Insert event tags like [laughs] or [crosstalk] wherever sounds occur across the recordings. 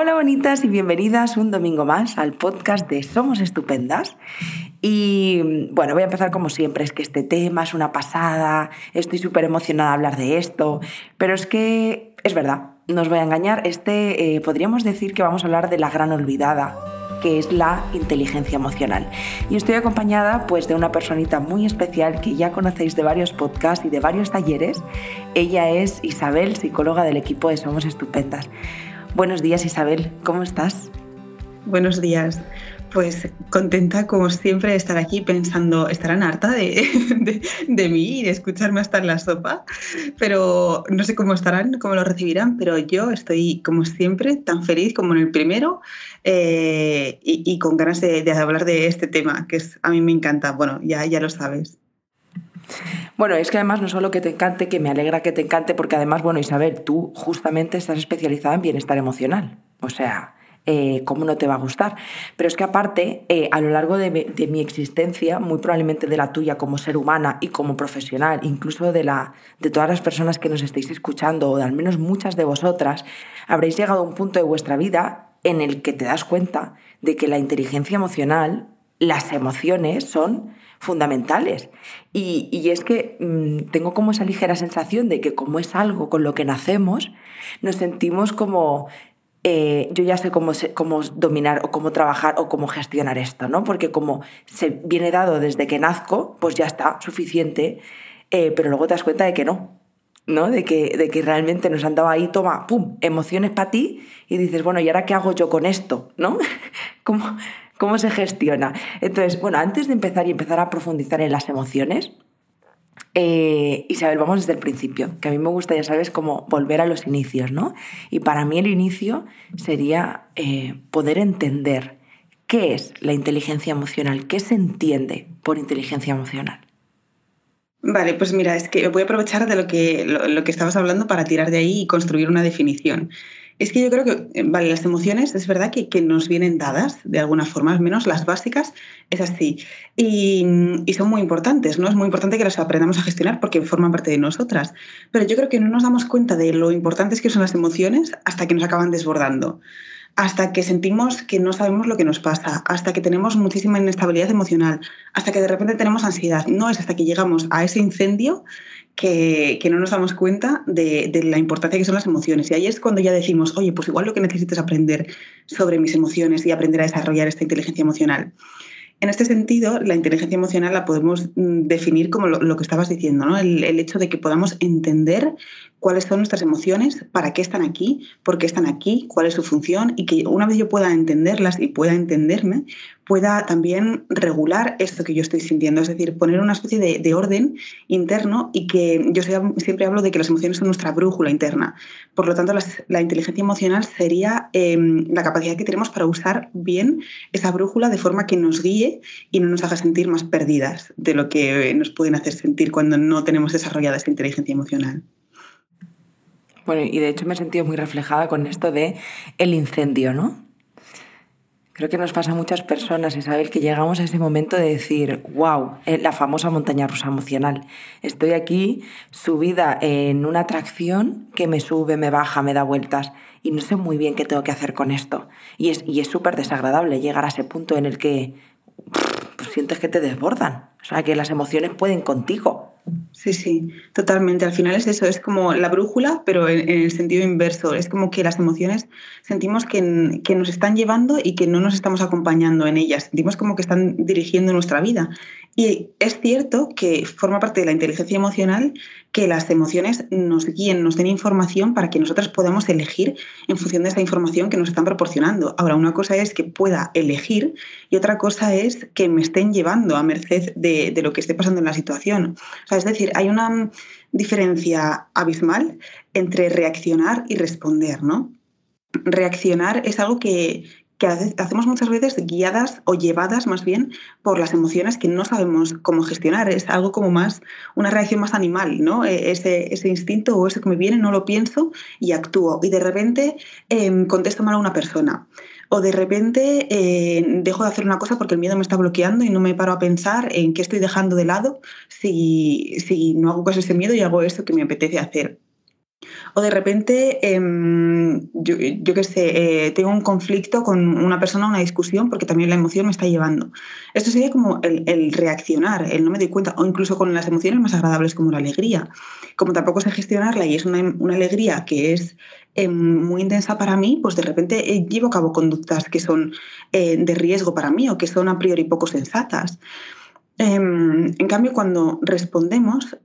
Hola bonitas y bienvenidas un domingo más al podcast de Somos Estupendas. Y bueno, voy a empezar como siempre, es que este tema es una pasada, estoy súper emocionada de hablar de esto, pero es que es verdad, no os voy a engañar, este eh, podríamos decir que vamos a hablar de la gran olvidada, que es la inteligencia emocional. Y estoy acompañada pues de una personita muy especial que ya conocéis de varios podcasts y de varios talleres. Ella es Isabel, psicóloga del equipo de Somos Estupendas. Buenos días Isabel, ¿cómo estás? Buenos días. Pues contenta como siempre de estar aquí pensando, estarán harta [laughs] de, de, mí y de escucharme hasta en la sopa, pero no sé cómo estarán, cómo lo recibirán, pero yo estoy como siempre tan feliz como en el primero eh, y, con ganas de, de, hablar de este tema, que es, a mí me encanta, bueno, ya, ya lo sabes. Bueno, es que además no solo que te encante, que me alegra que te encante, porque además, bueno, Isabel, tú justamente estás especializada en bienestar emocional. O sea, eh, ¿cómo no te va a gustar? Pero es que aparte, eh, a lo largo de mi, existencia, muy probablemente de la tuya como ser humana y como profesional, incluso de, la, de todas las personas que nos estéis escuchando, o de al menos muchas de vosotras, habréis llegado a un punto de vuestra vida en el que te das cuenta de que la inteligencia emocional, las emociones son fundamentales. Y, es que mm, tengo como esa ligera sensación de que como es algo con lo que nacemos, nos sentimos como eh, yo ya sé cómo, cómo, dominar o cómo trabajar o cómo gestionar esto, ¿no? Porque como se viene dado desde que nazco, pues ya está, suficiente, eh, pero luego te das cuenta de que no, ¿no? De que, de que realmente nos han dado ahí, toma, pum, emociones para ti y dices, bueno, ¿y ahora qué hago yo con esto? ¿No? [laughs] ¿Cómo, ¿Cómo se gestiona? Entonces, bueno, antes de empezar y empezar a profundizar en las emociones, eh, Isabel, vamos desde el principio, que a mí me gusta, ya sabes, como volver a los inicios, ¿no? Y para mí el inicio sería eh, poder entender qué es la inteligencia emocional, qué se entiende por inteligencia emocional. Vale, pues mira, es que voy a aprovechar de lo que, lo que estabas hablando para tirar de ahí y construir una definición. Es que yo creo que, eh, vale, las emociones es verdad que, que, nos vienen dadas de alguna forma, al menos las básicas, es así. Y, y, son muy importantes, ¿no? Es muy importante que las aprendamos a gestionar porque forman parte de nosotras. Pero yo creo que no nos damos cuenta de lo importantes que son las emociones hasta que nos acaban desbordando hasta que sentimos que no sabemos lo que nos pasa, hasta que tenemos muchísima inestabilidad emocional, hasta que de repente tenemos ansiedad. No es hasta que llegamos a ese incendio que, no nos damos cuenta de, la importancia que son las emociones. Y ahí es cuando ya decimos, oye, pues igual lo que necesito es aprender sobre mis emociones y aprender a desarrollar esta inteligencia emocional. En este sentido, la inteligencia emocional la podemos mm, definir como lo, que estabas diciendo, ¿no? El, hecho de que podamos entender cuáles son nuestras emociones, para qué están aquí, por qué están aquí, cuál es su función y que una vez yo pueda entenderlas y pueda entenderme, pueda también regular esto que yo estoy sintiendo, es decir, poner una especie de, orden interno y que yo siempre hablo de que las emociones son nuestra brújula interna. Por lo tanto, la inteligencia emocional sería em, la capacidad que tenemos para usar bien esa brújula de forma que nos guíe y no nos haga sentir más perdidas de lo que nos pueden hacer sentir cuando no tenemos desarrollada esa inteligencia emocional. Bueno, y de hecho me he sentido muy reflejada con esto de el incendio, ¿no? Creo que nos pasa a muchas personas, Isabel, que llegamos a ese momento de decir, wow, eh, la famosa montaña rusa emocional. Estoy aquí subida en una atracción que me sube, me baja, me da vueltas y no sé muy bien qué tengo que hacer con esto. Y es súper desagradable llegar a ese punto en el que que te desbordan. O sea, que las emociones pueden contigo. Sí, sí, totalmente. Al final es eso, es como la brújula, pero en, el sentido inverso. Es como que las emociones sentimos que, que, nos están llevando y que no nos estamos acompañando en ellas. Sentimos como que están dirigiendo nuestra vida. Y es cierto que forma parte de la inteligencia emocional que las emociones nos guíen, nos den información para que nosotras podamos elegir en función de esa información que nos están proporcionando. Ahora, una cosa es que pueda elegir y otra cosa es que me estén llevando a merced de, de lo que esté pasando en la situación. O sea, es decir, hay una diferencia abismal entre reaccionar y responder, ¿no? Reaccionar es algo que, hacemos muchas veces guiadas o llevadas más bien por las emociones que no sabemos cómo gestionar. Es algo como más, una reacción más animal, ¿no? E, ese, ese instinto o eso que me viene, no lo pienso y actúo. Y de repente eh, contesto mal a una persona o de repente eh, dejo de hacer una cosa porque el miedo me está bloqueando y no me paro a pensar en qué estoy dejando de lado si, si no hago caso ese miedo y hago eso que me apetece hacer. O de repente, em, yo, yo qué sé, eh, tengo un conflicto con una persona, una discusión, porque también la emoción me está llevando. Esto sería como el, reaccionar, el no me doy cuenta, o incluso con las emociones más agradables como la alegría. Como tampoco sé gestionarla y es una, alegría que es em, muy intensa para mí, pues de repente eh, llevo a cabo conductas que son eh, de riesgo para mí o que son a priori poco sensatas. Em, en cambio, cuando respondemos,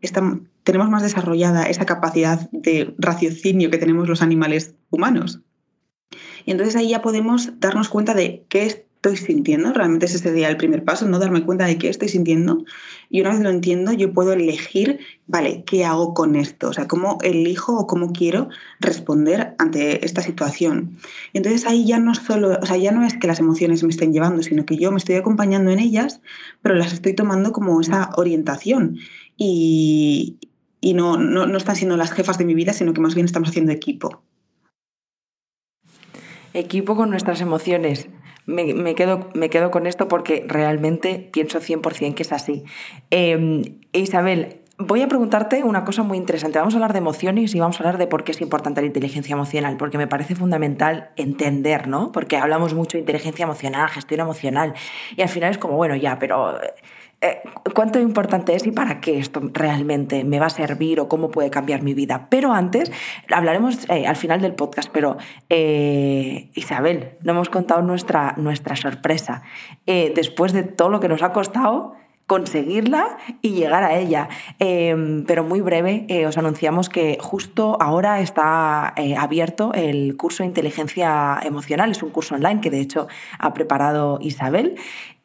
tenemos más desarrollada esa capacidad de raciocinio que tenemos los animales humanos. Y entonces ahí ya podemos darnos cuenta de qué es estoy sintiendo. Realmente ese sería el primer paso, no darme cuenta de qué estoy sintiendo. Y una vez lo entiendo, yo puedo elegir, vale, ¿qué hago con esto? O sea, cómo elijo o cómo quiero responder ante esta situación. entonces ahí ya no solo, o sea, ya no es que las emociones me estén llevando, sino que yo me estoy acompañando en ellas, pero las estoy tomando como esa orientación. Y, y no, no, no están siendo las jefas de mi vida, sino que más bien estamos haciendo equipo. Equipo con nuestras emociones me, quedo, me quedo con esto porque realmente pienso 100% que es así. Em, Isabel, voy a preguntarte una cosa muy interesante. Vamos a hablar de emociones y vamos a hablar de por qué es importante la inteligencia emocional, porque me parece fundamental entender, ¿no? Porque hablamos mucho de inteligencia emocional, gestión emocional, y al final es como, bueno, ya, pero eh, cuánto importante es y para qué esto realmente me va a servir o cómo puede cambiar mi vida. Pero antes, hablaremos eh, al final del podcast, pero eh, Isabel, no hemos contado nuestra, nuestra sorpresa. después de todo lo que nos ha costado, conseguirla y llegar a ella. Em, pero muy breve, os anunciamos que justo ahora está abierto el curso de inteligencia emocional. Es un curso online que de hecho ha preparado Isabel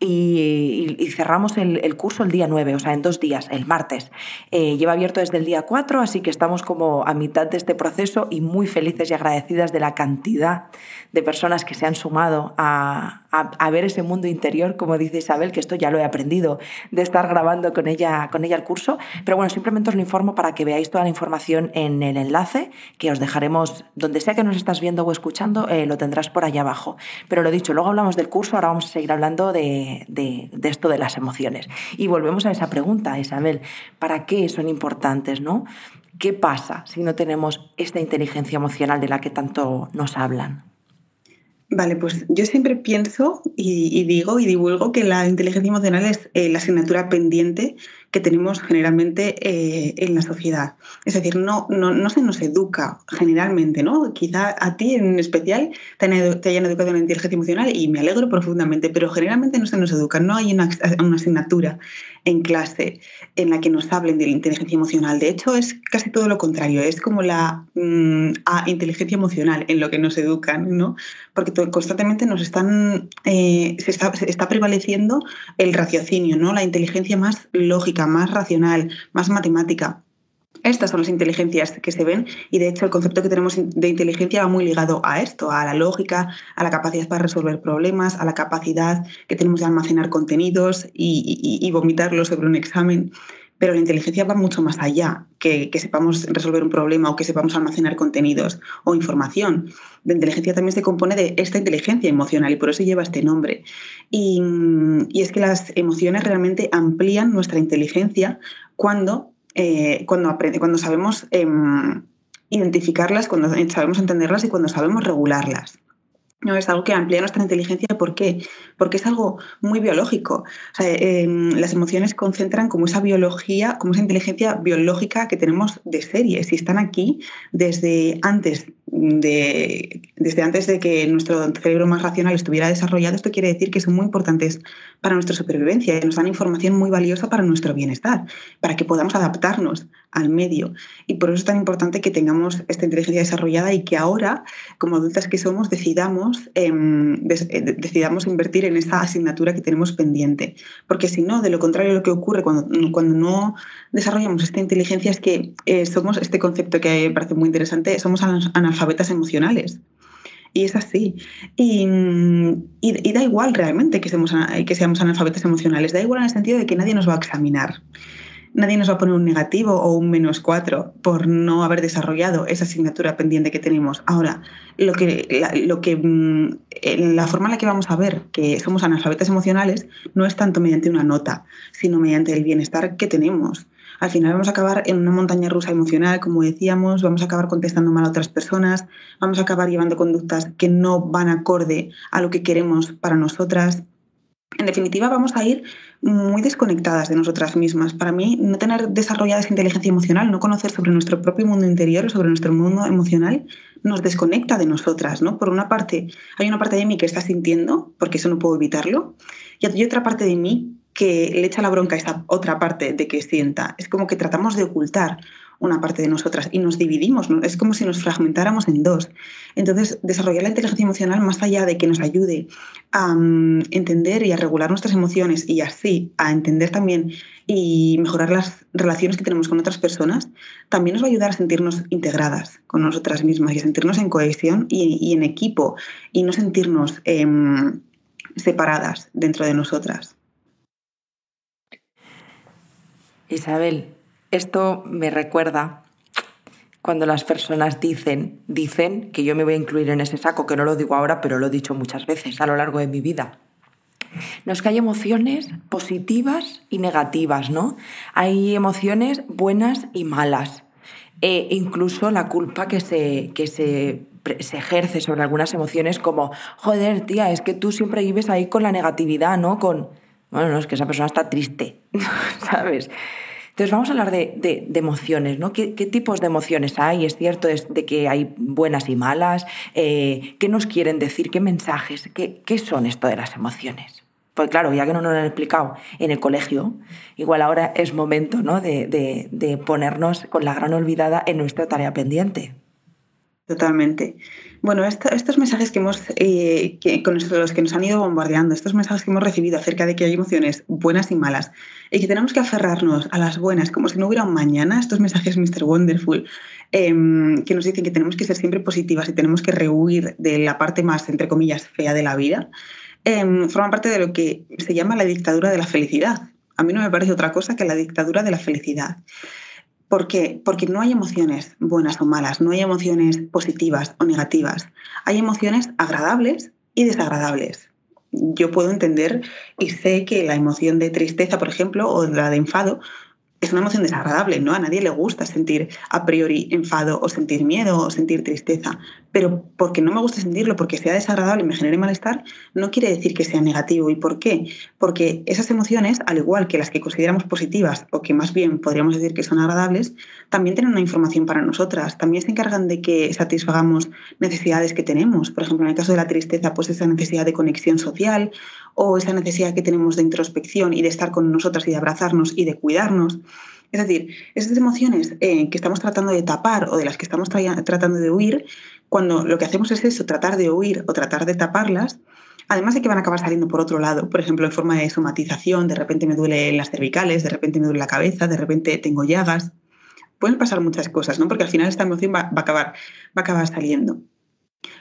y, cerramos el, curso el día 9, o sea, en dos días, el martes. Eh, lleva abierto desde el día 4, así que estamos como a mitad de este proceso y muy felices y agradecidas de la cantidad de personas que se han sumado a, a, ver ese mundo interior, como dice Isabel, que esto ya lo he aprendido de estar grabando con ella, con ella el curso. Pero bueno, simplemente os lo informo para que veáis toda la información en el enlace que os dejaremos, donde sea que nos estás viendo o escuchando, eh, lo tendrás por allá abajo. Pero lo dicho, luego hablamos del curso, ahora vamos a seguir hablando de de, esto de las emociones. Y volvemos a esa pregunta, Isabel, ¿para qué son importantes? ¿no? ¿Qué pasa si no tenemos esta inteligencia emocional de la que tanto nos hablan? Vale, pues yo siempre pienso y, digo y divulgo que la inteligencia emocional es eh, la asignatura pendiente que tenemos generalmente eh, en la sociedad. Es decir, no, no, se nos educa generalmente, ¿no? Quizá a ti en especial te, hayan educado en la inteligencia emocional y me alegro profundamente, pero generalmente no se nos educa, no hay una asignatura en clase en la que nos hablen de la inteligencia emocional. De hecho, es casi todo lo contrario, es como la mm, inteligencia emocional en lo que nos educan, ¿no? Porque constantemente nos están, eh, se, está, está, prevaleciendo el raciocinio, ¿no? La inteligencia más lógica más racional, más matemática. Estas son las inteligencias que se ven y de hecho el concepto que tenemos de inteligencia va muy ligado a esto, a la lógica, a la capacidad para resolver problemas, a la capacidad que tenemos de almacenar contenidos y, vomitarlos sobre un examen. Pero la inteligencia va mucho más allá que, que sepamos resolver un problema o que sepamos almacenar contenidos o información. La inteligencia también se compone de esta inteligencia emocional y por eso lleva este nombre. Y, es que las emociones realmente amplían nuestra inteligencia cuando, eh, cuando, cuando sabemos em, identificarlas, cuando sabemos entenderlas y cuando sabemos regularlas. No, es algo que amplía nuestra inteligencia. ¿Por qué? Porque es algo muy biológico. Em, las emociones concentran como esa biología, como esa inteligencia biológica que tenemos de series y están aquí desde antes de, desde antes de que nuestro cerebro más racional estuviera desarrollado. Esto quiere decir que son muy importantes para nuestra supervivencia y nos dan información muy valiosa para nuestro bienestar, para que podamos adaptarnos al medio. Y por eso es tan importante que tengamos esta inteligencia desarrollada y que ahora, como adultas que somos, decidamos, em, eh, decidamos invertir en esa asignatura que tenemos pendiente. Porque si no, de lo contrario, lo que ocurre cuando, cuando no desarrollamos esta inteligencia es que eh, somos, este concepto que me parece muy interesante, somos analfabetas emocionales. Y es así. Y, y, da igual realmente que seamos, que seamos analfabetas emocionales, da igual en el sentido de que nadie nos va a examinar nadie nos va a poner un negativo o un menos cuatro por no haber desarrollado esa asignatura pendiente que tenemos. Ahora, lo que, la, lo que, mm, la forma en la que vamos a ver que somos analfabetas emocionales no es tanto mediante una nota, sino mediante el bienestar que tenemos. al final vamos a acabar en una montaña rusa emocional, como decíamos, vamos a acabar contestando mal a otras personas, vamos a acabar llevando conductas que no van acorde a lo que queremos para nosotras. En definitiva, vamos a ir muy desconectadas de nosotras mismas. Para mí, no tener desarrollada esa inteligencia emocional, no conocer sobre nuestro propio mundo interior o sobre nuestro mundo emocional, nos desconecta de nosotras. ¿no? Por una parte, hay una parte de mí que está sintiendo, porque eso no puedo evitarlo, y hay otra parte de mí que le echa la bronca a esa otra parte de que sienta. Es como que tratamos de ocultar una parte de nosotras y nos dividimos, es como si nos fragmentáramos en dos. Entonces, desarrollar la inteligencia emocional, más allá de que nos ayude a mm, entender y a regular nuestras emociones y así a entender también y mejorar las relaciones que tenemos con otras personas, también nos va a ayudar a sentirnos integradas con nosotras mismas y a sentirnos en cohesión y, en equipo y no sentirnos em, separadas dentro de nosotras. Isabel, esto me recuerda cuando las personas dicen, dicen que yo me voy a incluir en ese saco, que no lo digo ahora, pero lo he dicho muchas veces a lo largo de mi vida. No es que hay emociones positivas y negativas, ¿no? Hay emociones buenas y malas. E incluso la culpa que se, que se, se, ejerce sobre algunas emociones como, joder, tía, es que tú siempre vives ahí con la negatividad, ¿no? Con, bueno, no, es que esa persona está triste, [laughs] ¿sabes? Entonces vamos a hablar de, emociones, ¿no? ¿Qué, tipos de emociones hay? Es cierto de que hay buenas y malas. Eh, ¿Qué nos quieren decir? ¿Qué mensajes? ¿Qué, ¿Qué, son esto de las emociones? Pues claro, ya que no nos lo han explicado en el colegio, igual ahora es momento ¿no? de ponernos con la gran olvidada en nuestra tarea pendiente. Totalmente. Bueno, estos mensajes que hemos, eh, con los que nos han ido bombardeando, estos mensajes que hemos recibido acerca de que hay emociones buenas y malas, y que tenemos que aferrarnos a las buenas como si no hubiera un mañana, estos mensajes Mr. Wonderful, em, que nos dicen que tenemos que ser siempre positivas y tenemos que rehuir de la parte más, entre comillas, fea de la vida, em, forman parte de lo que se llama la dictadura de la felicidad. A mí no me parece otra cosa que la dictadura de la felicidad. ¿Por qué? Porque no hay emociones buenas o malas, no hay emociones positivas o negativas. Hay emociones agradables y desagradables. Yo puedo entender y sé que la emoción de tristeza, por ejemplo, o la de enfado, es una emoción desagradable, ¿no? A nadie le gusta sentir a priori enfado o sentir miedo o sentir tristeza, pero porque no me gusta sentirlo, porque sea desagradable y me genere malestar, no quiere decir que sea negativo. ¿Y por qué? Porque esas emociones, al igual que las que consideramos positivas o que más bien podríamos decir que son agradables, también tienen una información para nosotras, también se encargan de que satisfagamos necesidades que tenemos. Por ejemplo, en el caso de la tristeza, pues esa necesidad de conexión social o esa necesidad que tenemos de introspección y de estar con nosotras y de abrazarnos y de cuidarnos. Es decir, esas emociones eh, que estamos tratando de tapar o de las que estamos tratando de huir, cuando lo que hacemos es eso, tratar de huir o tratar de taparlas, además de que van a acabar saliendo por otro lado, por ejemplo, en forma de somatización, de repente me duele las cervicales, de repente me duele la cabeza, de repente tengo llagas, pueden pasar muchas cosas, ¿no? Porque al final esta emoción va, va, a, acabar, va a acabar saliendo.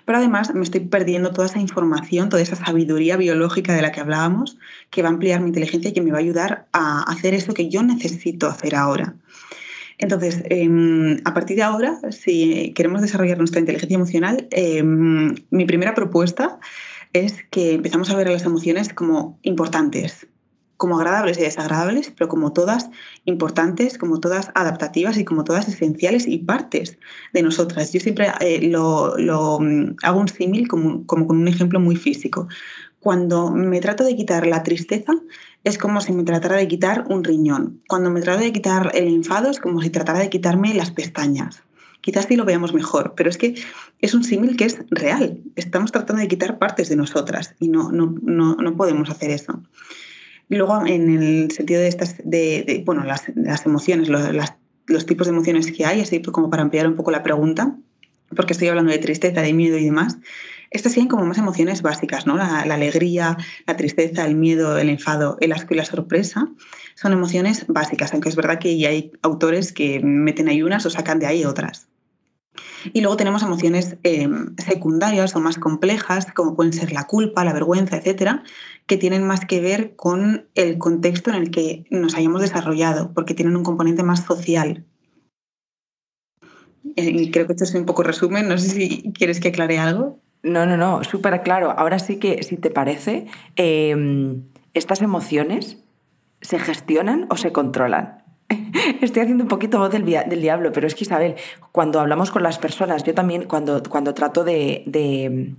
Pero además me estoy perdiendo toda esa información, toda esa sabiduría biológica de la que hablábamos, que va a ampliar mi inteligencia y que me va a ayudar a hacer eso que yo necesito hacer ahora. Entonces, em, a partir de ahora, si queremos desarrollar nuestra inteligencia emocional, em, mi primera propuesta es que empezamos a ver las emociones como importantes, como agradables y desagradables, pero como todas importantes, como todas adaptativas y como todas esenciales y partes de nosotras. Yo siempre eh, lo, mm, hago un símil como, como con un ejemplo muy físico. Cuando me trato de quitar la tristeza, es como si me tratara de quitar un riñón. Cuando me trato de quitar el enfado, es como si tratara de quitarme las pestañas. Quizás sí lo veamos mejor, pero es que es un símil que es real. Estamos tratando de quitar partes de nosotras y no, no, no, no podemos hacer eso. Luego, en el sentido de estas, de, bueno, las, las emociones, los, los, tipos de emociones que hay, así como para ampliar un poco la pregunta, porque estoy hablando de tristeza, de miedo y demás, estas siguen como más emociones básicas, ¿no? La, la, alegría, la tristeza, el miedo, el enfado, el asco y la sorpresa son emociones básicas, aunque es verdad que hay autores que meten ahí unas o sacan de ahí otras. Y luego tenemos emociones em, secundarias o más complejas, como pueden ser la culpa, la vergüenza, etcétera, que tienen más que ver con el contexto en el que nos hayamos desarrollado, porque tienen un componente más social. Eh, creo que esto es un poco resumen, no sé si quieres que aclare algo. No, no, no, súper claro. Ahora sí que, si te parece, em, estas emociones se gestionan o se controlan. [laughs] Estoy haciendo un poquito voz del, diablo, pero es que Isabel, cuando hablamos con las personas, yo también cuando, cuando trato de, de,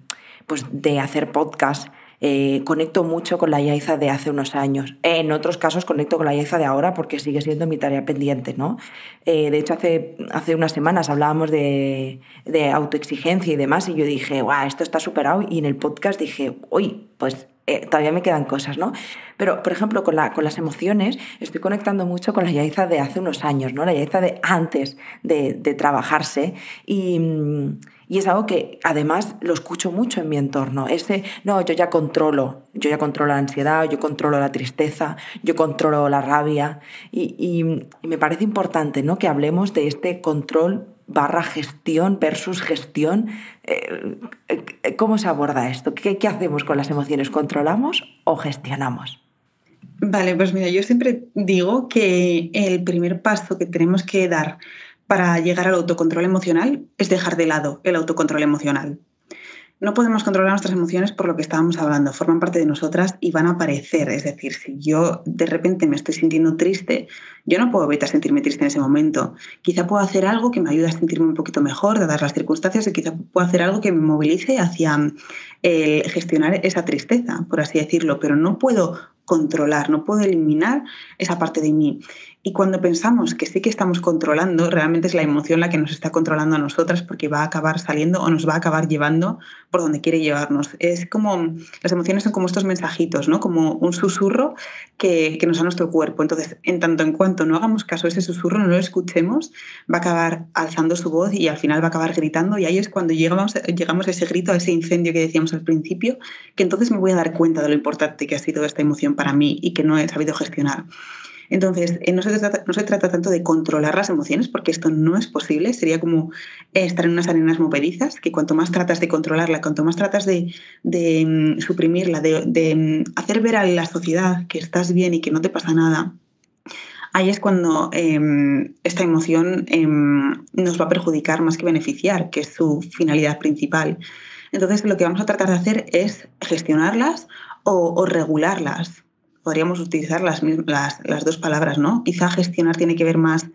pues, de hacer podcast, eh, conecto mucho con la Yaiza de hace unos años. En otros casos conecto con la Yaiza de ahora porque sigue siendo mi tarea pendiente, ¿no? Eh, de hecho, hace, hace unas semanas hablábamos de, de autoexigencia y demás y yo dije, guau, esto está superado y en el podcast dije, uy, pues eh, todavía me quedan cosas, ¿no? Pero, por ejemplo, con, la, con las emociones estoy conectando mucho con la Yaiza de hace unos años, ¿no? La Yaiza de antes de, de trabajarse y... Y es algo que además lo escucho mucho en mi entorno. Ese, no, yo ya controlo, yo ya controlo la ansiedad, yo controlo la tristeza, yo controlo la rabia. Y, y, me parece importante ¿no? que hablemos de este control barra gestión versus gestión. Eh, ¿Cómo se aborda esto? ¿Qué, ¿Qué hacemos con las emociones? ¿Controlamos o gestionamos? Vale, pues mira, yo siempre digo que el primer paso que tenemos que dar para llegar al autocontrol emocional es dejar de lado el autocontrol emocional. No podemos controlar nuestras emociones por lo que estábamos hablando, forman parte de nosotras y van a aparecer. Es decir, si yo de repente me estoy sintiendo triste, yo no puedo evitar sentirme triste en ese momento. Quizá puedo hacer algo que me ayude a sentirme un poquito mejor, dadas las circunstancias, y quizá puedo hacer algo que me movilice hacia el gestionar esa tristeza, por así decirlo, pero no puedo controlar, no puedo eliminar esa parte de mí. Y cuando pensamos que sí que estamos controlando, realmente es la emoción la que nos está controlando a nosotras porque va a acabar saliendo o nos va a acabar llevando por donde quiere llevarnos. Es como, las emociones son como estos mensajitos, ¿no? Como un susurro que, nos da nuestro cuerpo. Entonces, en tanto en cuanto no hagamos caso a ese susurro, no lo escuchemos, va a acabar alzando su voz y al final va a acabar gritando y ahí es cuando llegamos, llegamos a ese grito, a ese incendio que decíamos al principio, que entonces me voy a dar cuenta de lo importante que ha sido esta emoción para mí y que no he sabido gestionar. Entonces, eh, no se, trata, no se trata tanto de controlar las emociones, porque esto no es posible, sería como estar en unas arenas movedizas, que cuanto más tratas de controlarla, cuanto más tratas de, mm, suprimirla, de, mm, hacer ver a la sociedad que estás bien y que no te pasa nada, ahí es cuando em, esta emoción em, nos va a perjudicar más que beneficiar, que es su finalidad principal. Entonces, lo que vamos a tratar de hacer es gestionarlas o regularlas podríamos utilizar las, las, dos palabras, ¿no? Quizá gestionar tiene que ver más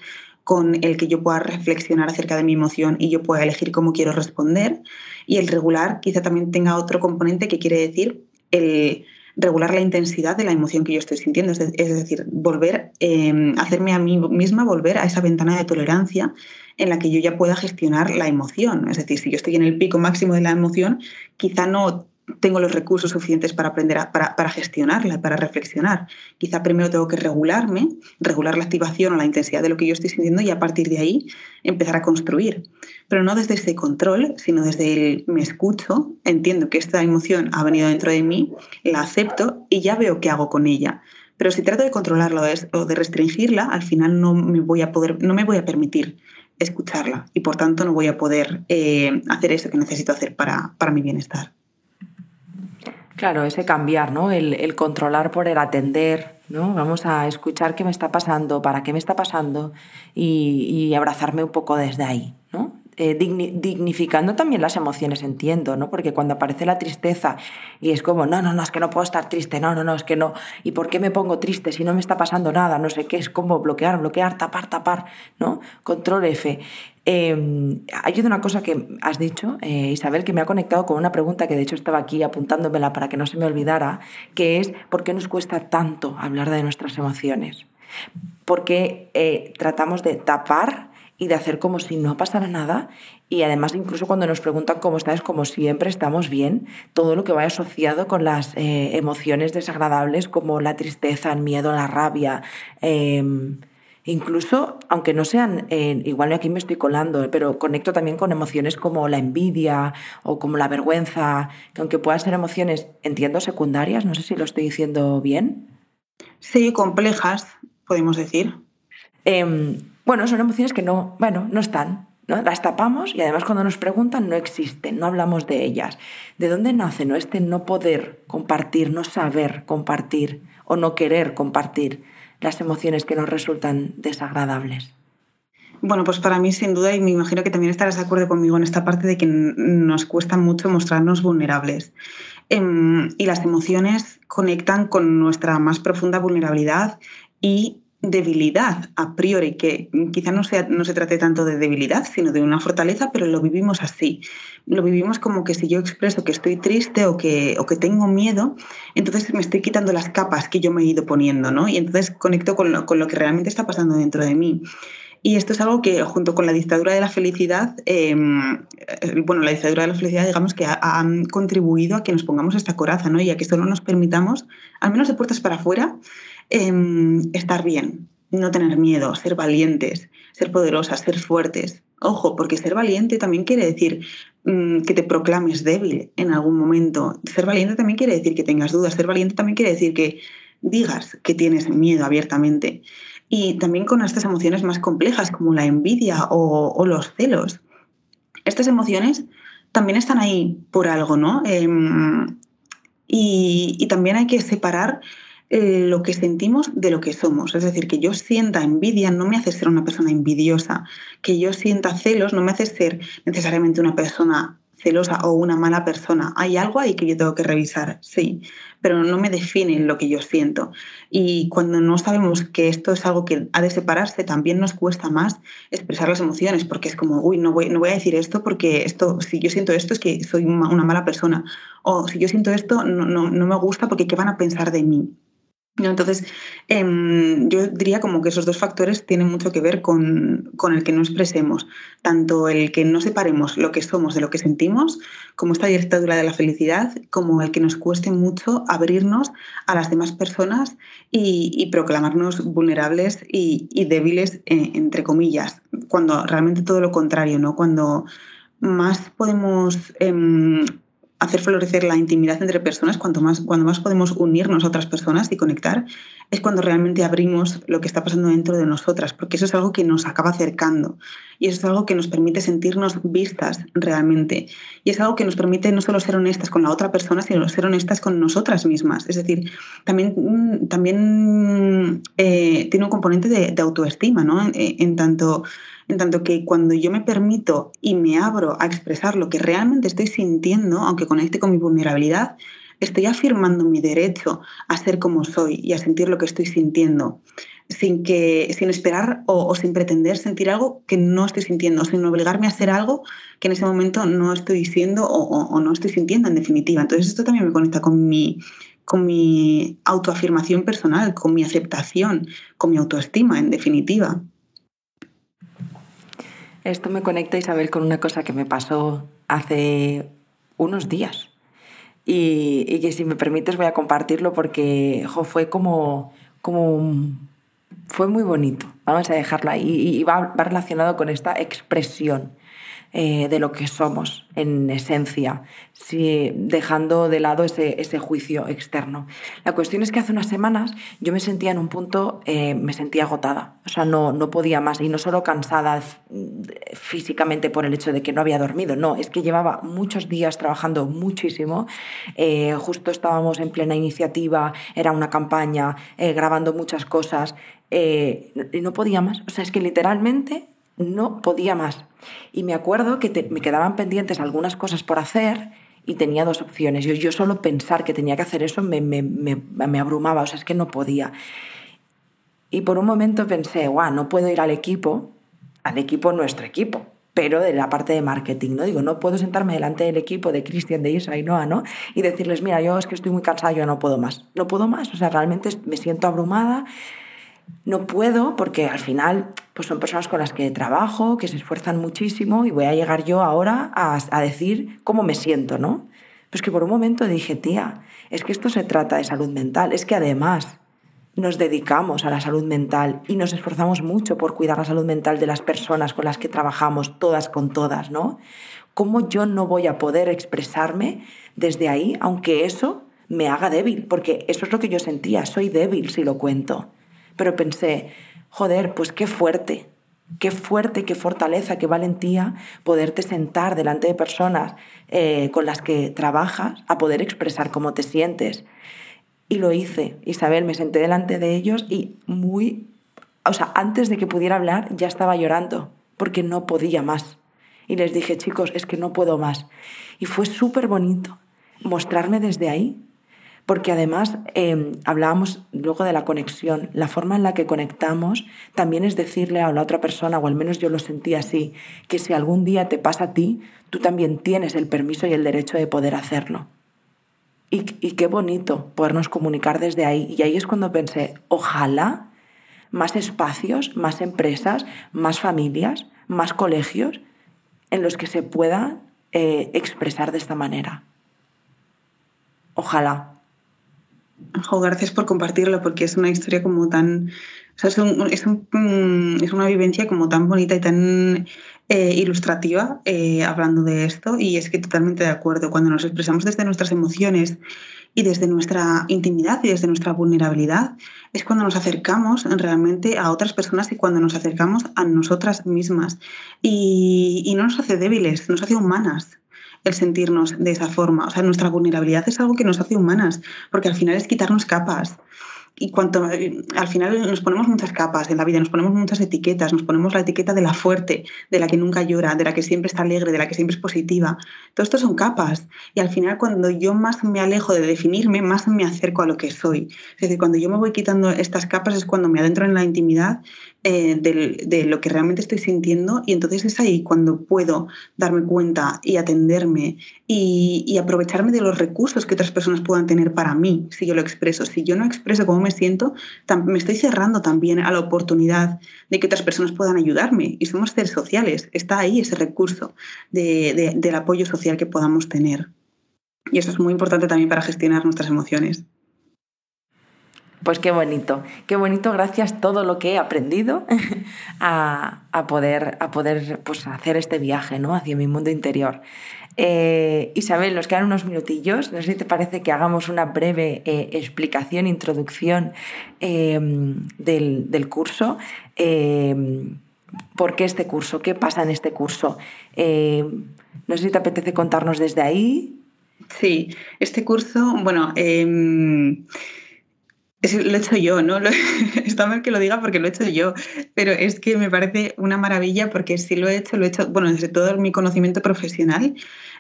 con el que yo pueda reflexionar acerca de mi emoción y yo pueda elegir cómo quiero responder. Y el regular quizá también tenga otro componente que quiere decir el regular la intensidad de la emoción que yo estoy sintiendo. Es, decir, volver, eh, hacerme a mí misma volver a esa ventana de tolerancia en la que yo ya pueda gestionar la emoción. Es decir, si yo estoy en el pico máximo de la emoción, quizá no tengo los recursos suficientes para aprender a, para, para, gestionarla, para reflexionar. Quizá primero tengo que regularme, regular la activación o la intensidad de lo que yo estoy sintiendo y a partir de ahí empezar a construir. Pero no desde ese control, sino desde el me escucho, entiendo que esta emoción ha venido dentro de mí, la acepto y ya veo qué hago con ella. Pero si trato de controlarla o de restringirla, al final no me voy a poder, no me voy a permitir escucharla y por tanto no voy a poder eh, hacer eso que necesito hacer para, para mi bienestar. Claro, ese cambiar, ¿no? El, controlar por el atender, ¿no? Vamos a escuchar qué me está pasando, para qué me está pasando y, abrazarme un poco desde ahí, ¿no? Eh, dignificando también las emociones, entiendo, ¿no? Porque cuando aparece la tristeza y es como, no, no, no, es que no puedo estar triste, no, no, no, es que no, ¿y por qué me pongo triste si no me está pasando nada? No sé qué, es como bloquear, bloquear, tapar, tapar, ¿no? Control F. Eh, hay una cosa que has dicho, eh, Isabel, que me ha conectado con una pregunta que de hecho estaba aquí apuntándomela para que no se me olvidara, que es ¿por qué nos cuesta tanto hablar de nuestras emociones? Porque eh, tratamos de tapar y de hacer como si no pasara nada. Y además, incluso cuando nos preguntan cómo estás, como siempre estamos bien, todo lo que vaya asociado con las eh, emociones desagradables como la tristeza, el miedo, la rabia. Incluso, aunque no sean, eh, igual aquí me estoy colando, pero conecto también con emociones como la envidia o como la vergüenza, que aunque puedan ser emociones, entiendo, secundarias, no sé si lo estoy diciendo bien. Sí, complejas, podemos decir. Em, bueno, son emociones que no, bueno, no están, ¿no? Las tapamos y además cuando nos preguntan no existen, no hablamos de ellas. ¿De dónde nace ¿no? este no poder compartir, no saber compartir o no querer compartir las emociones que nos resultan desagradables? Bueno, pues para mí sin duda, y me imagino que también estarás de acuerdo conmigo en esta parte de que nos cuesta mucho mostrarnos vulnerables. Em, y las emociones conectan con nuestra más profunda vulnerabilidad y debilidad a priori, que quizá no, sea, no se trate tanto de debilidad, sino de una fortaleza, pero lo vivimos así. Lo vivimos como que si yo expreso que estoy triste o que, o que tengo miedo, entonces me estoy quitando las capas que yo me he ido poniendo, ¿no? Y entonces conecto con lo, con lo que realmente está pasando dentro de mí. Y esto es algo que, junto con la dictadura de la felicidad, em, eh, bueno, la dictadura de la felicidad, digamos que ha, contribuido a que nos pongamos esta coraza, ¿no? Y a que solo nos permitamos, al menos de puertas para afuera, em, estar bien, no tener miedo, ser valientes, ser poderosas, ser fuertes. Ojo, porque ser valiente también quiere decir mm, que te proclames débil en algún momento. Ser valiente también quiere decir que tengas dudas. Ser valiente también quiere decir que digas que tienes miedo abiertamente y también con estas emociones más complejas como la envidia o, los celos. Estas emociones también están ahí por algo, ¿no? Em, y, también hay que separar lo que sentimos de lo que somos. Es decir, que yo sienta envidia no me hace ser una persona envidiosa. Que yo sienta celos no me hace ser necesariamente una persona celosa o una mala persona. Hay algo ahí que yo tengo que revisar, sí, pero no me define lo que yo siento. Y cuando no sabemos que esto es algo que ha de separarse, también nos cuesta más expresar las emociones, porque es como, uy, no voy, a decir esto porque esto, si yo siento esto es que soy una mala persona. O si yo siento esto, no, no, no me gusta porque ¿qué van a pensar de mí? Entonces, em, yo diría como que esos dos factores tienen mucho que ver con, el que no expresemos, tanto el que no separemos lo que somos de lo que sentimos, como esta dictadura de la felicidad, como el que nos cueste mucho abrirnos a las demás personas y, proclamarnos vulnerables y, débiles, eh, entre comillas, cuando realmente todo lo contrario, ¿no? Cuando más podemos em, hacer florecer la intimidad entre personas, cuanto más, cuando más podemos unirnos a otras personas y conectar, es cuando realmente abrimos lo que está pasando dentro de nosotras, porque eso es algo que nos acaba acercando y eso es algo que nos permite sentirnos vistas realmente. Y es algo que nos permite no solo ser honestas con la otra persona, sino ser honestas con nosotras mismas. Es decir, también, también eh, tiene un componente de, autoestima, ¿no? en tanto en tanto que cuando yo me permito y me abro a expresar lo que realmente estoy sintiendo, aunque conecte con mi vulnerabilidad, estoy afirmando mi derecho a ser como soy y a sentir lo que estoy sintiendo, sin, que, sin esperar o, sin pretender sentir algo que no estoy sintiendo, sin obligarme a hacer algo que en ese momento no estoy diciendo o, no estoy sintiendo en definitiva. Entonces esto también me conecta con mi, con mi autoafirmación personal, con mi aceptación, con mi autoestima en definitiva. Esto me conecta, Isabel, con una cosa que me pasó hace unos días. Y, que si me permites voy a compartirlo porque fue como, como fue muy bonito. Vamos a dejarlo ahí. Y, va, va relacionado con esta expresión eh, de lo que somos en esencia, si, dejando de lado ese, ese, juicio externo. La cuestión es que hace unas semanas yo me sentía en un punto, eh, me sentía agotada, o sea, no, no podía más y no solo cansada físicamente por el hecho de que no había dormido, no, es que llevaba muchos días trabajando muchísimo, eh, justo estábamos en plena iniciativa, era una campaña, grabando muchas cosas. y no podía más, o sea, es que literalmente no podía más. Y me acuerdo que me quedaban pendientes algunas cosas por hacer y tenía dos opciones. Yo, yo solo pensar que tenía que hacer eso me, me, abrumaba, o sea, es que no podía. Y por un momento pensé, guau, no puedo ir al equipo, al equipo nuestro equipo, pero de la parte de marketing, ¿no? Digo, no puedo sentarme delante del equipo de Cristian, de Isa y Noah, ¿no? Y decirles, mira, yo es que estoy muy cansada, yo no puedo más. No puedo más, o sea, realmente me siento abrumada, no puedo porque al final pues son personas con las que trabajo, que se esfuerzan muchísimo y voy a llegar yo ahora a, decir cómo me siento, ¿no? Pues que por un momento dije, tía, es que esto se trata de salud mental, es que además nos dedicamos a la salud mental y nos esforzamos mucho por cuidar la salud mental de las personas con las que trabajamos, todas con todas, ¿no? ¿Cómo yo no voy a poder expresarme desde ahí, aunque eso me haga débil? Porque eso es lo que yo sentía, soy débil si lo cuento. Pero pensé, joder, pues qué fuerte, qué fuerte, qué fortaleza, qué valentía poderte sentar delante de personas eh, con las que trabajas a poder expresar cómo te sientes. Y lo hice, Isabel, me senté delante de ellos y muy, o sea, antes de que pudiera hablar ya estaba llorando porque no podía más. Y les dije, chicos, es que no puedo más. Y fue súper bonito mostrarme desde ahí porque además em, hablábamos luego de la conexión. La forma en la que conectamos también es decirle a la otra persona, o al menos yo lo sentí así, que si algún día te pasa a ti, tú también tienes el permiso y el derecho de poder hacerlo. Y, y qué bonito podernos comunicar desde ahí. Y ahí es cuando pensé, ojalá más espacios, más empresas, más familias, más colegios en los que se pueda eh, expresar de esta manera. Ojalá. Gracias por compartirlo, porque es una historia como tan. es, mm, es, una vivencia como tan bonita y tan eh, ilustrativa eh, hablando de esto. Y es que totalmente de acuerdo. Cuando nos expresamos desde nuestras emociones y desde nuestra intimidad y desde nuestra vulnerabilidad, es cuando nos acercamos realmente a otras personas y cuando nos acercamos a nosotras mismas. Y no nos hace débiles, nos hace humanas el sentirnos de esa forma. O sea, nuestra vulnerabilidad es algo que nos hace humanas, porque al final es quitarnos capas y cuanto al final nos ponemos muchas capas en la vida, nos ponemos muchas etiquetas, nos ponemos la etiqueta de la fuerte, de la que nunca llora, de la que siempre está alegre, de la que siempre es positiva. Todo esto son capas y al final cuando yo más me alejo de definirme, más me acerco a lo que soy. Es decir, cuando yo me voy quitando estas capas es cuando me adentro en la intimidad eh, de, lo que realmente estoy sintiendo y entonces es ahí cuando puedo darme cuenta y atenderme y, aprovecharme de los recursos que otras personas puedan tener para mí si yo lo expreso. Si yo no expreso cómo me siento, me estoy cerrando también a la oportunidad de que otras personas puedan ayudarme. Y somos seres sociales, está ahí ese recurso del apoyo social que podamos tener. Y eso es muy importante también para gestionar nuestras emociones. Pues qué bonito, qué bonito, gracias todo lo que he aprendido [laughs] a, poder, a poder pues, hacer este viaje ¿no? hacia mi mundo interior. Eh, Isabel, nos quedan unos minutillos. No sé si te parece que hagamos una breve eh, explicación, introducción em, del, curso. Em, ¿Por qué este curso? ¿Qué pasa en este curso? Em, no sé si te apetece contarnos desde ahí. Sí, este curso, bueno, lo he hecho yo, ¿no? [laughs] Está mal que lo diga porque lo he hecho yo, pero es que me parece una maravilla porque si lo he hecho, lo he hecho, bueno, desde todo mi conocimiento profesional,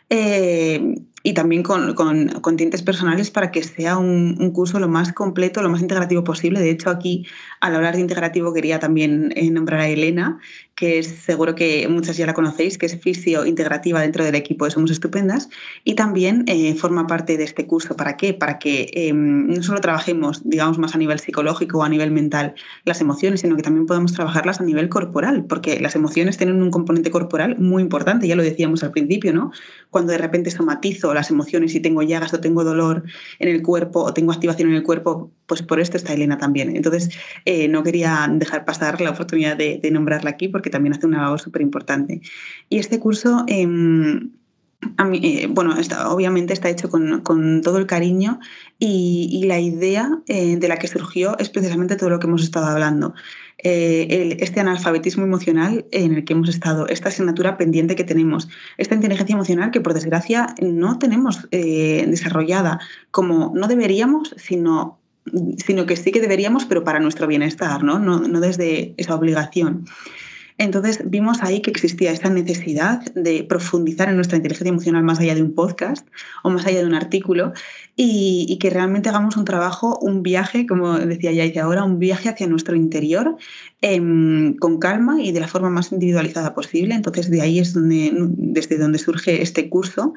eh, y también con, con, tintes personales para que sea un, un, curso lo más completo, lo más integrativo posible. De hecho, aquí al hablar de integrativo quería también eh, nombrar a Elena, que es seguro que muchas ya la conocéis, que es fisio integrativa dentro del equipo de Somos Estupendas y también eh, forma parte de este curso. ¿Para qué? Para que em, no solo trabajemos, digamos, más a nivel psicológico o a nivel mental las emociones, sino que también podamos trabajarlas a nivel corporal, porque las emociones tienen un componente corporal muy importante, ya lo decíamos al principio, ¿no? Cuando de repente somatizo las emociones y tengo llagas o tengo dolor en el cuerpo o tengo activación en el cuerpo, pues por esto está Elena también. Entonces, eh, no quería dejar pasar la oportunidad de, nombrarla aquí porque también hace una labor súper importante. Y este curso... Em, eh, bueno, está, obviamente está hecho con, todo el cariño y, la idea eh, de la que surgió es precisamente todo lo que hemos estado hablando. Eh, este analfabetismo emocional en el que hemos estado, esta asignatura pendiente que tenemos, esta inteligencia emocional que por desgracia no tenemos eh, desarrollada como no deberíamos, sino, sino que sí que deberíamos, pero para nuestro bienestar, no, no, no desde esa obligación. Entonces vimos ahí que existía esta necesidad de profundizar en nuestra inteligencia emocional más allá de un podcast o más allá de un artículo y, que realmente hagamos un trabajo, un viaje, como decía ya ahora, un viaje hacia nuestro interior em, con calma y de la forma más individualizada posible. Entonces de ahí es desde donde surge este curso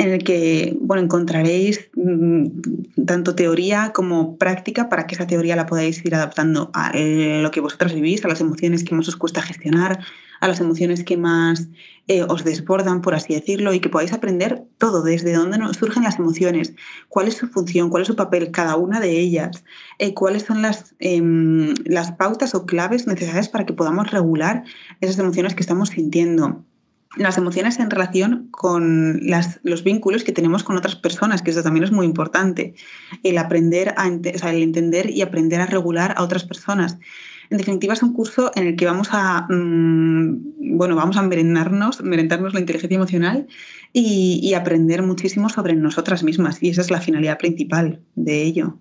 en el que bueno, encontraréis mm, tanto teoría como práctica para que esa teoría la podáis ir adaptando a lo que vosotras vivís, a las emociones que más os cuesta gestionar, a las emociones que más eh, os desbordan, por así decirlo, y que podáis aprender todo, desde dónde surgen las emociones, cuál es su función, cuál es su papel, cada una de ellas, eh, cuáles son las, em, las pautas o claves necesarias para que podamos regular esas emociones que estamos sintiendo las emociones en relación con los vínculos que tenemos con otras personas, que eso también es muy importante. El aprender a el entender y aprender a regular a otras personas. En definitiva, es un curso en el que vamos a, mm, bueno, vamos a merendarnos, merendarnos la inteligencia emocional y, y, aprender muchísimo sobre nosotras mismas. Y esa es la finalidad principal de ello.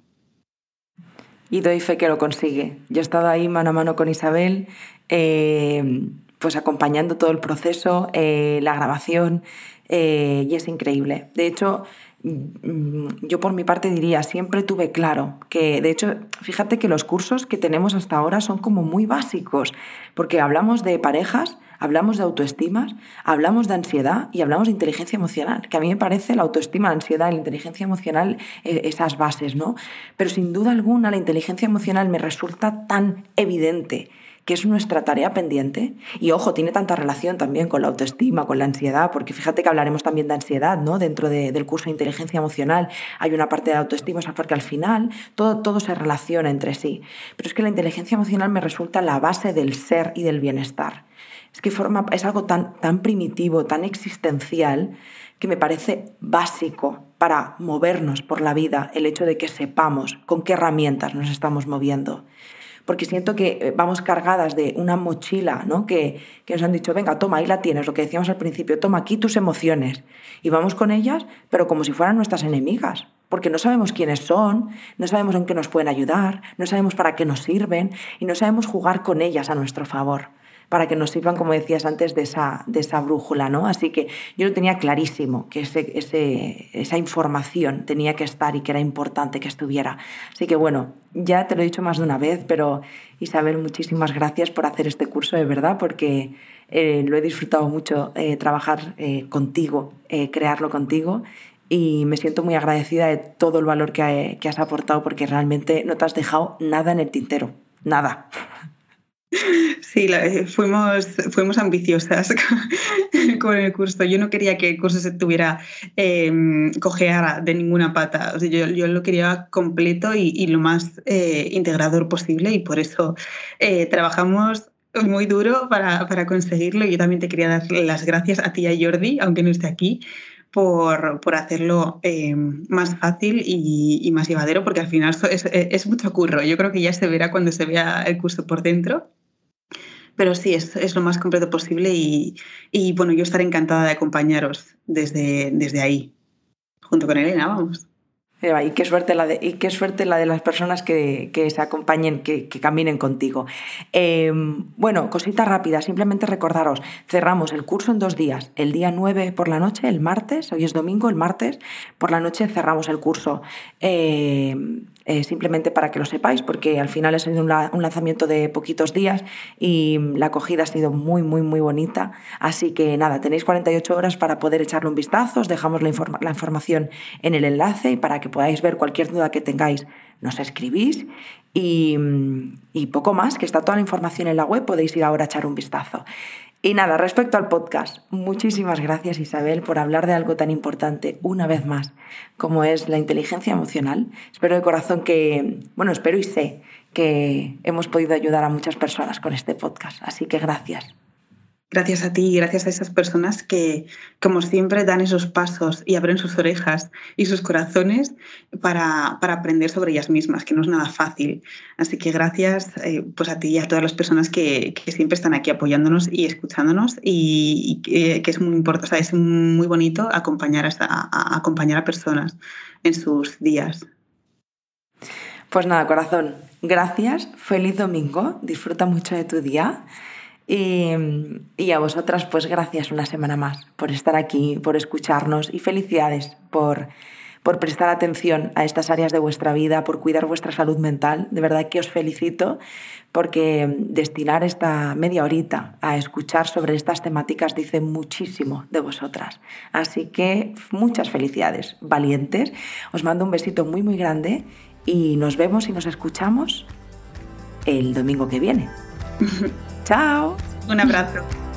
Y doy fe que lo consigue. Yo he estado ahí mano a mano con Isabel. Eh, pues acompañando todo el proceso, eh, la grabación, eh, y es increíble. De hecho, mm, yo por mi parte diría, siempre tuve claro que, de hecho, fíjate que los cursos que tenemos hasta ahora son como muy básicos, porque hablamos de parejas, hablamos de autoestima, hablamos de ansiedad y hablamos de inteligencia emocional, que a mí me parece la autoestima, la ansiedad la inteligencia emocional eh, esas bases, ¿no? Pero sin duda alguna la inteligencia emocional me resulta tan evidente que es nuestra tarea pendiente. Y ojo, tiene tanta relación también con la autoestima, con la ansiedad, porque fíjate que hablaremos también de ansiedad, ¿no? Dentro del curso de inteligencia emocional hay una parte de autoestima, o porque al final todo, todo se relaciona entre sí. Pero es que la inteligencia emocional me resulta la base del ser y del bienestar. Es que forma, es algo tan, tan primitivo, tan existencial, que me parece básico para movernos por la vida el hecho de que sepamos con qué herramientas nos estamos moviendo porque siento que eh, vamos cargadas de una mochila, ¿no? Que, que nos han dicho, venga, toma, ahí la tienes, lo que decíamos al principio, toma aquí tus emociones. Y vamos con ellas, pero como si fueran nuestras enemigas, porque no sabemos quiénes son, no sabemos en qué nos pueden ayudar, no sabemos para qué nos sirven y no sabemos jugar con ellas a nuestro favor para que nos sirvan, como decías antes, de esa, de esa brújula. ¿no? Así que yo lo tenía clarísimo, que ese, ese, esa información tenía que estar y que era importante que estuviera. Así que bueno, ya te lo he dicho más de una vez, pero Isabel, muchísimas gracias por hacer este curso, de verdad, porque eh, lo he disfrutado mucho eh, trabajar eh, contigo, crearlo contigo y me siento muy agradecida de todo el valor que, que, has aportado porque realmente no te has dejado nada en el tintero, nada. Sí, eh, fuimos, fuimos ambiciosas [laughs] con el curso. Yo no quería que el curso se tuviera eh, de ninguna pata. yo, yo, lo quería completo y, lo más eh, integrador posible y por eso eh, trabajamos muy duro para, para, conseguirlo. Yo también te quería dar las gracias a ti y a Jordi, aunque no esté aquí, por, por hacerlo más fácil y, más llevadero, porque al final es, mucho curro. Yo creo que ya se verá cuando se vea el curso por dentro. Pero sí, es, es lo más completo posible y, y, bueno, yo estaré encantada de acompañaros desde, desde ahí, junto con Elena, vamos. Y qué suerte la de, y qué suerte la de las personas que, que se acompañen, que, que caminen contigo. Eh, bueno, cosita rápida, simplemente recordaros, cerramos el curso en dos días. El día 9 por la noche, el martes, hoy es domingo, el martes, por la noche cerramos el curso. Eh, eh, simplemente para que lo sepáis, porque al final ha sido un, lanzamiento de poquitos días y la acogida ha sido muy, muy, muy bonita. Así que nada, tenéis 48 horas para poder echarle un vistazo, os dejamos la, información en el enlace y para que podáis ver cualquier duda que tengáis, nos escribís y, y poco más, que está toda la información en la web, podéis ir ahora a echar un vistazo. Y nada, respecto al podcast, muchísimas gracias Isabel por hablar de algo tan importante una vez más como es la inteligencia emocional. Espero de corazón que, bueno, espero y sé que hemos podido ayudar a muchas personas con este podcast. Así que gracias. Gracias a ti y gracias a esas personas que, como siempre, dan esos pasos y abren sus orejas y sus corazones para, para aprender sobre ellas mismas, que no es nada fácil. Así que gracias eh, pues a ti y a todas las personas que, que, siempre están aquí apoyándonos y escuchándonos y, que, es muy importante, es muy bonito acompañar a, a, acompañar a personas en sus días. Pues nada, corazón, gracias, feliz domingo, disfruta mucho de tu día. Y, a vosotras, pues gracias una semana más por estar aquí, por escucharnos y felicidades por, por prestar atención a estas áreas de vuestra vida, por cuidar vuestra salud mental. De verdad que os felicito porque destinar esta media horita a escuchar sobre estas temáticas dice muchísimo de vosotras. Así que muchas felicidades, valientes. Os mando un besito muy muy grande y nos vemos y nos escuchamos el domingo que viene. [laughs] Chao. Un abrazo.